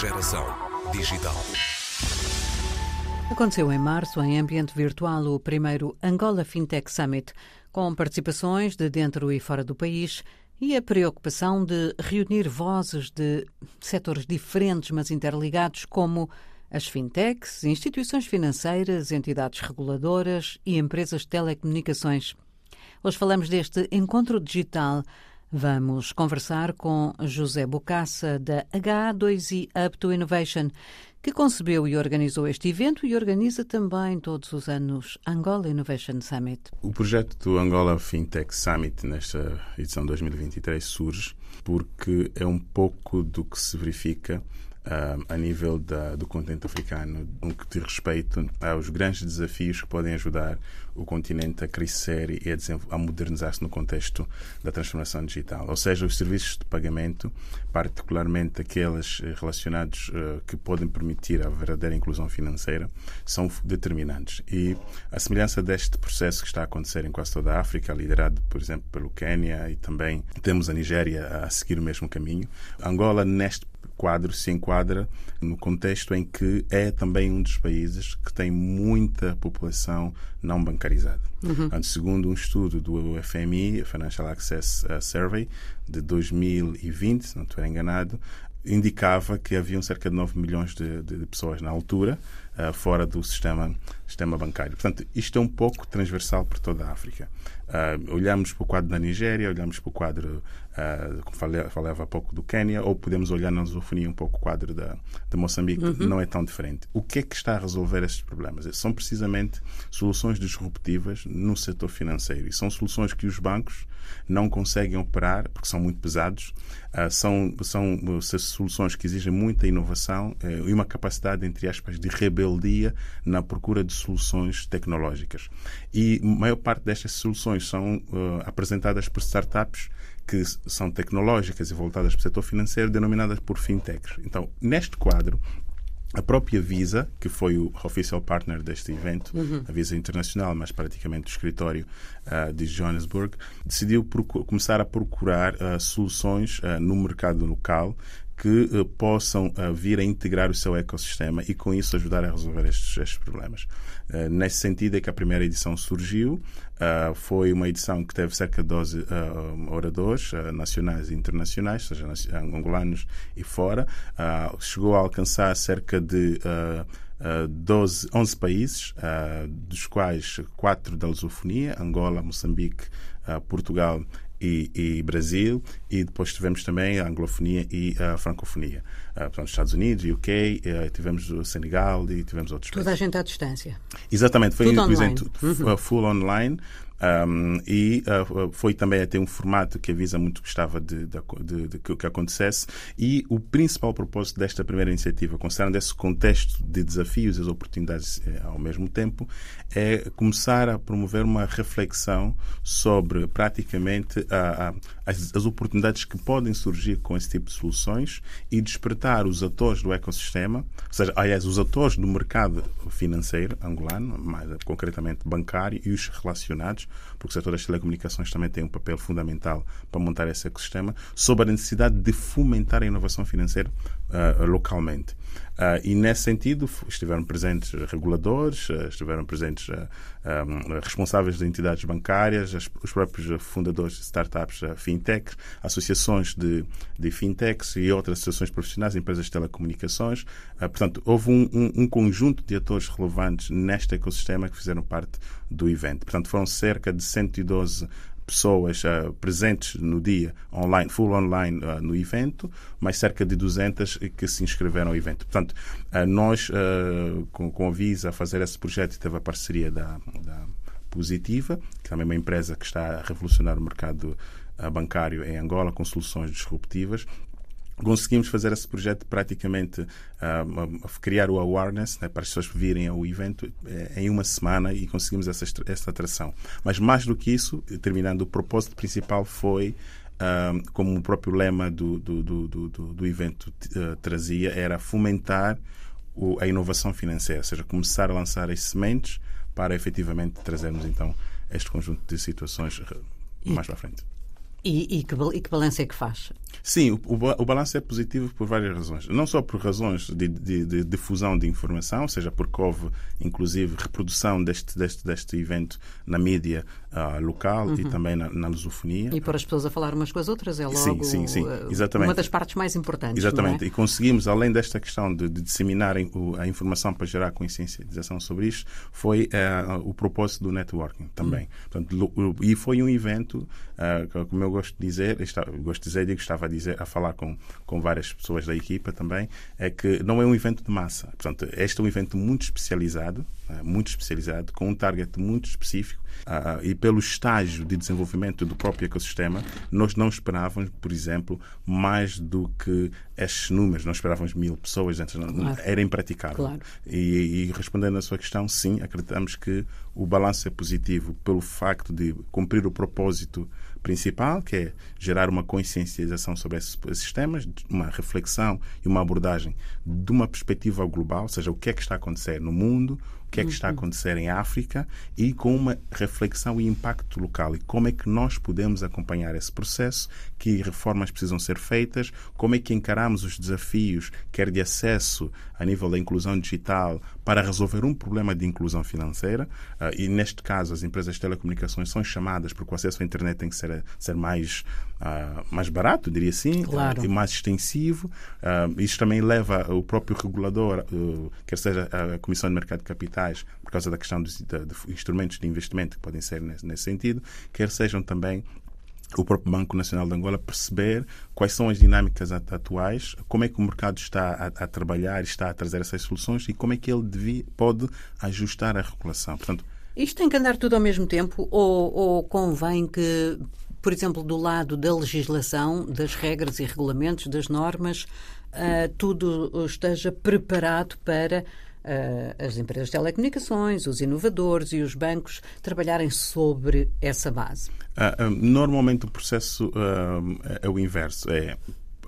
Geração Digital. Aconteceu em março, em ambiente virtual, o primeiro Angola Fintech Summit, com participações de dentro e fora do país e a preocupação de reunir vozes de setores diferentes, mas interligados, como as fintechs, instituições financeiras, entidades reguladoras e empresas de telecomunicações. Hoje falamos deste encontro digital. Vamos conversar com José Bocassa, da H2i Up to Innovation, que concebeu e organizou este evento e organiza também todos os anos Angola Innovation Summit. O projeto do Angola Fintech Summit nesta edição 2023 surge porque é um pouco do que se verifica Uh, a nível da, do continente africano, no que diz respeito aos grandes desafios que podem ajudar o continente a crescer e a, a modernizar-se no contexto da transformação digital. Ou seja, os serviços de pagamento, particularmente aqueles eh, relacionados uh, que podem permitir a verdadeira inclusão financeira, são determinantes. E a semelhança deste processo que está a acontecer em quase toda a África, liderado, por exemplo, pelo Quênia e também temos a Nigéria a seguir o mesmo caminho, Angola, neste quadro se enquadra no contexto em que é também um dos países que tem muita população não bancarizada. Uhum. Segundo um estudo do FMI, Financial Access uh, Survey, de 2020, se não estiver enganado, indicava que haviam cerca de 9 milhões de, de, de pessoas na altura uh, fora do sistema, sistema bancário. Portanto, isto é um pouco transversal por toda a África. Uh, olhamos para o quadro da Nigéria, olhamos para o quadro, uh, como falei, falava há pouco, do Quênia, ou podemos olhar na lusofonia um pouco o quadro da, de Moçambique, uhum. não é tão diferente. O que é que está a resolver estes problemas? São precisamente soluções disruptivas no setor financeiro e são soluções que os bancos não conseguem operar porque são muito pesados. Uh, são, são soluções que exigem muita inovação uh, e uma capacidade, entre aspas, de rebeldia na procura de soluções tecnológicas. E a maior parte destas soluções são uh, apresentadas por startups que são tecnológicas e voltadas para o setor financeiro, denominadas por fintechs. Então, neste quadro, a própria Visa, que foi o official partner deste evento, uhum. a Visa Internacional, mas praticamente o escritório uh, de Johannesburg, decidiu começar a procurar uh, soluções uh, no mercado local que uh, possam uh, vir a integrar o seu ecossistema e, com isso, ajudar a resolver estes, estes problemas. Uh, nesse sentido é que a primeira edição surgiu. foi uma edição que teve cerca de 12 oradores nacionais e internacionais, seja angolanos e fora. chegou a alcançar cerca de Uh, 12, 11 países, uh, dos quais quatro da lusofonia, Angola, Moçambique, uh, Portugal e, e, Brasil, e depois tivemos também a anglofonia e a francofonia. Uh, portanto, Estados Unidos, UK, uh, tivemos o Senegal e tivemos outros Toda países. a gente à distância. Exatamente, foi tudo online. Uhum. full online. Um, e uh, foi também até um formato que a Visa muito gostava de, de, de, de, que acontecesse. E o principal propósito desta primeira iniciativa, considerando esse contexto de desafios e as oportunidades eh, ao mesmo tempo, é começar a promover uma reflexão sobre praticamente a, a, as, as oportunidades que podem surgir com esse tipo de soluções e despertar os atores do ecossistema, ou seja, aliás, os atores do mercado financeiro angolano, mais concretamente bancário, e os relacionados porque o setor das telecomunicações também tem um papel fundamental para montar esse ecossistema, sobre a necessidade de fomentar a inovação financeira uh, localmente. Uh, e nesse sentido estiveram presentes reguladores, uh, estiveram presentes uh, um, responsáveis de entidades bancárias, as, os próprios fundadores de startups fintechs, associações de, de fintechs e outras associações profissionais, empresas de telecomunicações. portanto, houve um, um, um, conjunto de atores relevantes neste ecossistema que fizeram parte do evento. Portanto, foram cerca de 112 pessoas uh, presentes no dia online, full online uh, no evento, mais cerca de 200 que se inscreveram ao evento. Portanto, uh, nós, com, com a Visa, a fazer esse projeto, teve a parceria da, da Positiva, que também é uma empresa que está a revolucionar o mercado bancário em Angola com soluções disruptivas conseguimos fazer esse projeto praticamente uh, criar o awareness né, para as pessoas virem ao evento uh, em uma semana e conseguimos essa, essa atração. Mas mais do que isso, terminando, o propósito principal foi uh, como o próprio lema do, do, do, do, do evento ah, trazia, era fomentar o, a inovação financeira, ou seja, começar a lançar as sementes para efetivamente trazermos então este conjunto de situações mais para frente. E, e, que, e que balanço é que faz? Sim, o, o, balanço é positivo por várias razões. Não só por razões de, de, de difusão de informação, ou seja, porque houve, inclusive, reprodução deste, deste, deste evento na mídia uh, local uhum. e também na, na, lusofonia. E pôr as pessoas a falar umas com as outras é logo sim, sim, sim. Exatamente. uma das partes mais importantes. Exatamente. É? E conseguimos, além desta questão de, de disseminar a informação para gerar consciencialização sobre isto, foi uh, o propósito do networking também. Uhum. Portanto, e foi um evento, uh, como eu gosto de dizer, está, gosto de dizer, estava a dizer, a falar com, com várias pessoas da equipa também, é que não é um evento de massa. Portanto, este é um evento muito especializado, né, muito especializado, com um target muito específico uh, e pelo estágio de desenvolvimento do próprio ecossistema, nós não esperávamos, por exemplo, mais do que estes números. Nós esperávamos mil pessoas, claro. era impraticável. Claro. E, e respondendo à sua questão, sim, acreditamos que o balanço é positivo pelo facto de cumprir o propósito principal, que é gerar uma consciencialização sobre esses, esses temas, uma reflexão e uma abordagem de uma perspectiva global, ou seja, o que é que está a acontecer no mundo, que é que está a uhum. acontecer em África e com uma reflexão e impacto local. E como é que nós podemos acompanhar esse processo, que reformas precisam ser feitas, como é que encaramos os desafios, quer de acesso a nível da inclusão digital, para resolver um problema de inclusão financeira. Ah, e neste caso, as empresas de telecomunicações são chamadas porque o acesso à internet tem que ser, ser mais, uh, mais barato, diria assim, claro. uh, e mais extensivo. Uh, isto também leva o próprio regulador, quer seja a Comissão de Mercado de Capitais, por causa da questão dos de, de instrumentos de investimento que podem ser nesse, nesse sentido, quer sejam também o próprio Banco Nacional de Angola perceber quais são as dinâmicas atuais, como é que o mercado está a, a trabalhar, está a trazer essas soluções e como é que ele devia, pode ajustar a regulação. Portanto, isto tem que andar tudo ao mesmo tempo ou, ou convém que, por exemplo, do lado da legislação, das regras e regulamentos, das normas, uh, tudo esteja preparado para uh, as empresas de telecomunicações, os inovadores e os bancos trabalharem sobre essa base? Uh, normalmente o processo é o inverso. É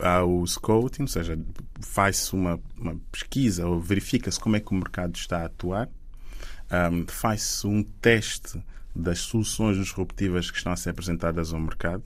há o scouting, ou seja, faz-se uma, uma, pesquisa ou verifica-se como é que o mercado está a atuar, um, faz-se um teste das soluções disruptivas que estão a ser apresentadas ao mercado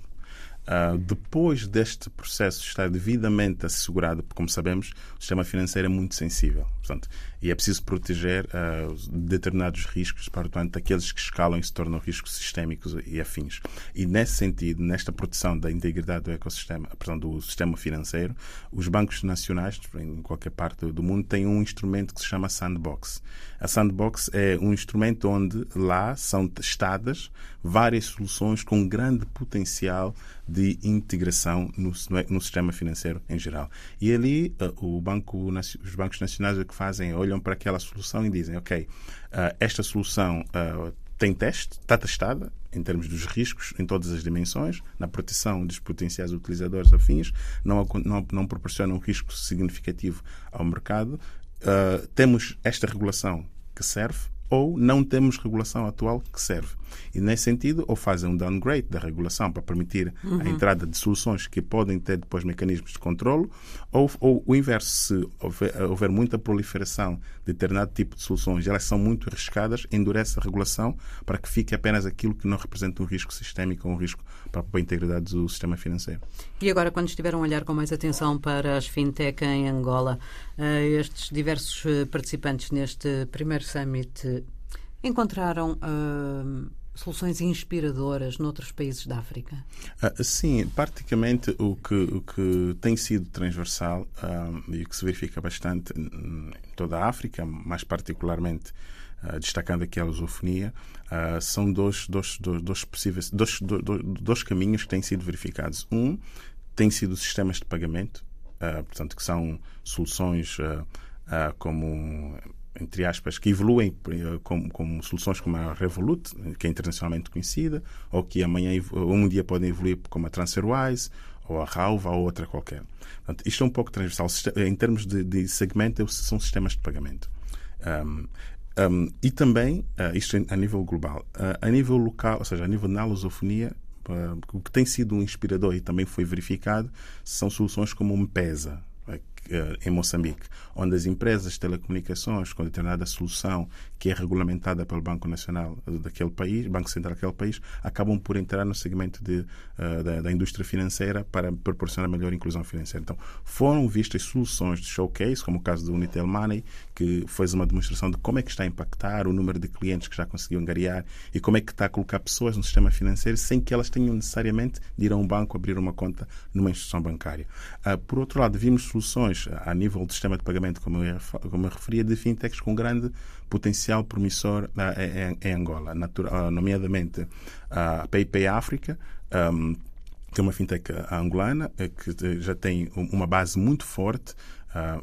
Uh, depois deste processo estar devidamente assegurado, porque, como sabemos, o sistema financeiro é muito sensível. Portanto, e é preciso proteger uh, determinados riscos, portanto, aqueles que escalam e se tornam riscos sistémicos e afins. E, nesse sentido, nesta proteção da integridade do ecossistema, portanto, do sistema financeiro, os bancos nacionais, em qualquer parte do mundo, têm um instrumento que se chama Sandbox. A Sandbox é um instrumento onde lá são testadas várias soluções com grande potencial de integração no, no sistema financeiro em geral. E ali uh, o banco, os bancos nacionais o que fazem é olham para aquela solução e dizem, ok, uh, esta solução uh, tem teste, está testada em termos dos riscos em todas as dimensões, na proteção dos potenciais utilizadores afins, não, não, não proporciona um risco significativo ao mercado. Temos esta regulação que serve ou não temos regulação atual que serve. E, nesse sentido, ou fazem um downgrade da regulação para permitir uhum. a entrada de soluções que podem ter depois mecanismos de controle, ou, ou o inverso, se houver, houver, muita proliferação de determinado tipo de soluções, elas são muito arriscadas, endurece a regulação para que fique apenas aquilo que não representa um risco sistémico ou um risco para a integridade do sistema financeiro. E agora, quando estiveram a olhar com mais atenção para as fintech em Angola, eh, estes diversos eh, participantes neste primeiro summit encontraram uh, soluções inspiradoras noutros países da África? Uh, sim, praticamente o que, o que tem sido transversal uh, e o que se verifica bastante em toda a África, mais particularmente destacando aqui a lusofonia, uh, são dois, dois, dois, dois possíveis dois, dois, dois, caminhos que têm sido verificados. Um tem sido sistemas de pagamento, uh, portanto, que são soluções como entre aspas, que evoluem eh, como, como, soluções como a Revolut, que é internacionalmente conhecida, ou que amanhã um dia podem evoluir como a TransferWise, ou a Rauva, ou outra qualquer. Portanto, isto é um pouco transversal. Em termos de, de segmento, são sistemas de pagamento. Um, um, e também, uh, isto a nível global, uh, a nível local, ou seja, a nível da lusofonia, uh, o que tem sido um inspirador e também foi verificado são soluções como o MPESA, em Moçambique, onde as empresas de telecomunicações com determinada solução que é regulamentada pelo Banco Nacional daquele país, Banco Central daquele país, acabam por entrar no segmento de, uh, da, da, indústria financeira para proporcionar melhor inclusão financeira. Então, foram vistas soluções de showcase, como o caso do Unitel Money, que fez uma demonstração de como é que está a impactar o número de clientes que já conseguiu angariar e como é que está a colocar pessoas no sistema financeiro sem que elas tenham necessariamente de ir a um banco abrir uma conta numa instituição bancária. Uh, por outro lado, vimos soluções a nível do sistema de pagamento, como eu, como eu referia, de fintechs com grande potencial promissor uh, em, Angola, natura, uh, nomeadamente a PayPay África. Que é uma fintech angolana que já tem uma base muito forte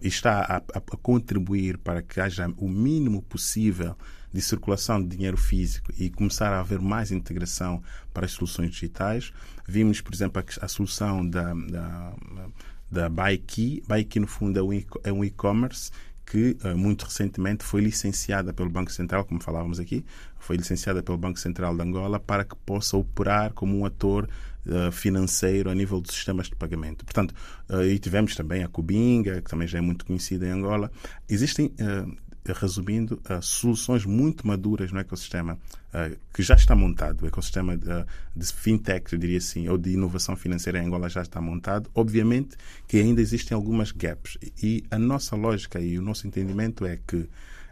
e está a, a, contribuir para que haja o mínimo possível de circulação de dinheiro físico e começar a haver mais integração para as soluções digitais. Vimos, por exemplo, a, a solução da, da, da BuyKey. BuyKey, no fundo, é um e-commerce que uh, muito recentemente foi licenciada pelo Banco Central, como falávamos aqui, foi licenciada pelo Banco Central de Angola para que possa operar como um ator uh, financeiro a nível dos sistemas de pagamento. Portanto, uh, e tivemos também a Cubinga, que também já é muito conhecida em Angola. Existem resumindo, uh, soluções muito maduras no ecossistema uh, que já está montado. O ecossistema de, uh, de fintech, eu diria assim, ou de inovação financeira em Angola já está montado. Obviamente que ainda existem algumas gaps. E a nossa lógica e o nosso entendimento é que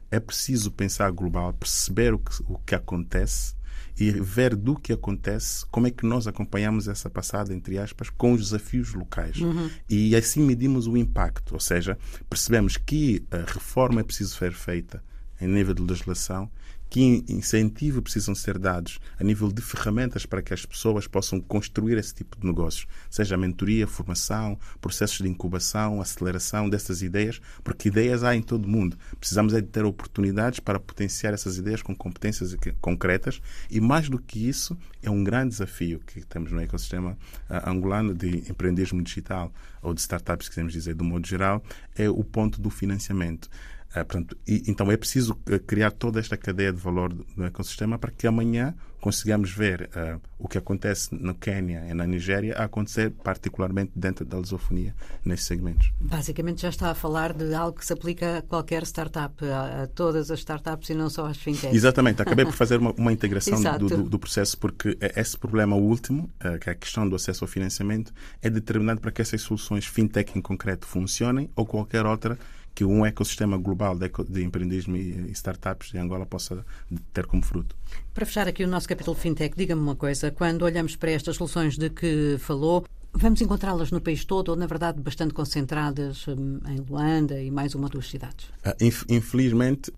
é preciso pensar global, perceber o que, o que acontece e ver do que acontece, como é que nós acompanhamos essa passada, entre aspas, com os desafios locais. Uhum. E assim medimos o impacto, ou seja, percebemos que a reforma é preciso ser feita em nível de legislação que incentivo precisam ser dados a nível de ferramentas para que as pessoas possam construir esse tipo de negócios, seja mentoria, formação, processos de incubação, aceleração dessas ideias, porque ideias há em todo o mundo. Precisamos é de ter oportunidades para potenciar essas ideias com competências concretas e mais do que isso, é um grande desafio que temos no ecossistema uh, angolano de empreendedorismo digital ou de startups, queremos dizer, do modo geral, é o ponto do financiamento. Uh, portanto, e, então é preciso eh, criar toda esta cadeia de valor do ecossistema para que amanhã consigamos ver uh, o que acontece no Quênia e na Nigéria a acontecer particularmente dentro da lusofonia nesses segmentos. Basicamente já está a falar de algo que se aplica a qualquer startup, a, a todas as startups e não só às fintechs. Exatamente, acabei por fazer uma, uma integração do, do, do, processo porque esse problema último, uh, que é a questão do acesso ao financiamento, é determinante para que essas soluções fintech em concreto funcionem ou qualquer outra que um ecossistema global de, de empreendedorismo e startups em Angola possa ter como fruto. Para fechar aqui o nosso capítulo fintech, diga-me uma coisa: quando olhamos para estas soluções de que falou, vamos encontrá-las no país todo ou, na verdade, bastante concentradas hum, em Luanda e mais uma ou duas cidades? Ah, infelizmente,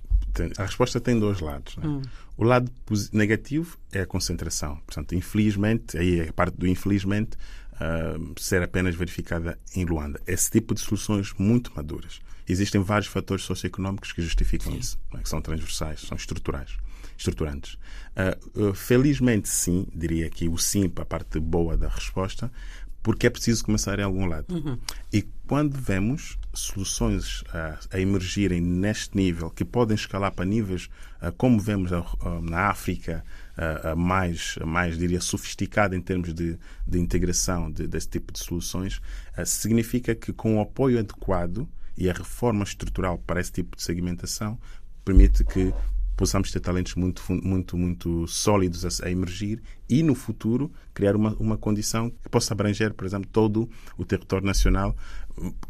a resposta tem dois lados. Né? Hum. O lado negativo é a concentração. Portanto, infelizmente, aí é a parte do infelizmente, uh, ser apenas verificada em Luanda. Esse tipo de soluções muito maduras. Existem vários fatores socioeconómicos que justificam sim. isso, é? que são transversais, são estruturais, estruturantes. Uh, uh, felizmente, sim, diria que o sim para a parte boa da resposta, porque é preciso começar em algum lado. Uhum. E quando vemos soluções uh, a emergirem neste nível, que podem escalar para níveis uh, como vemos na África, mais, mais, diria, sofisticada em termos de, de integração de, desse tipo de soluções, significa que com o apoio adequado e a reforma estrutural para esse tipo de segmentação permite que possamos ter talentos muito, muito, muito sólidos a, a, emergir e, no futuro, criar uma, uma condição que possa abranger, por exemplo, todo o território nacional,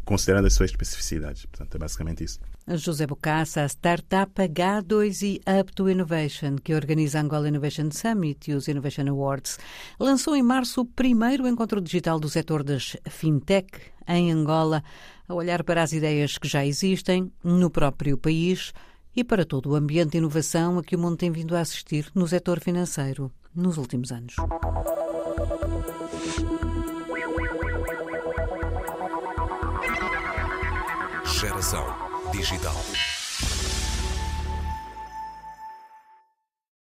considerando as suas especificidades. Portanto, é basicamente isso. José Bocassa, a startup H2 e Up to Innovation, que organiza a Angola Innovation Summit e os Innovation Awards, lançou em março o primeiro encontro digital do setor das fintech em Angola, a olhar para as ideias que já existem no próprio país e para todo o ambiente de inovação a que o mundo tem vindo a assistir no setor financeiro nos últimos anos. Geração Digital.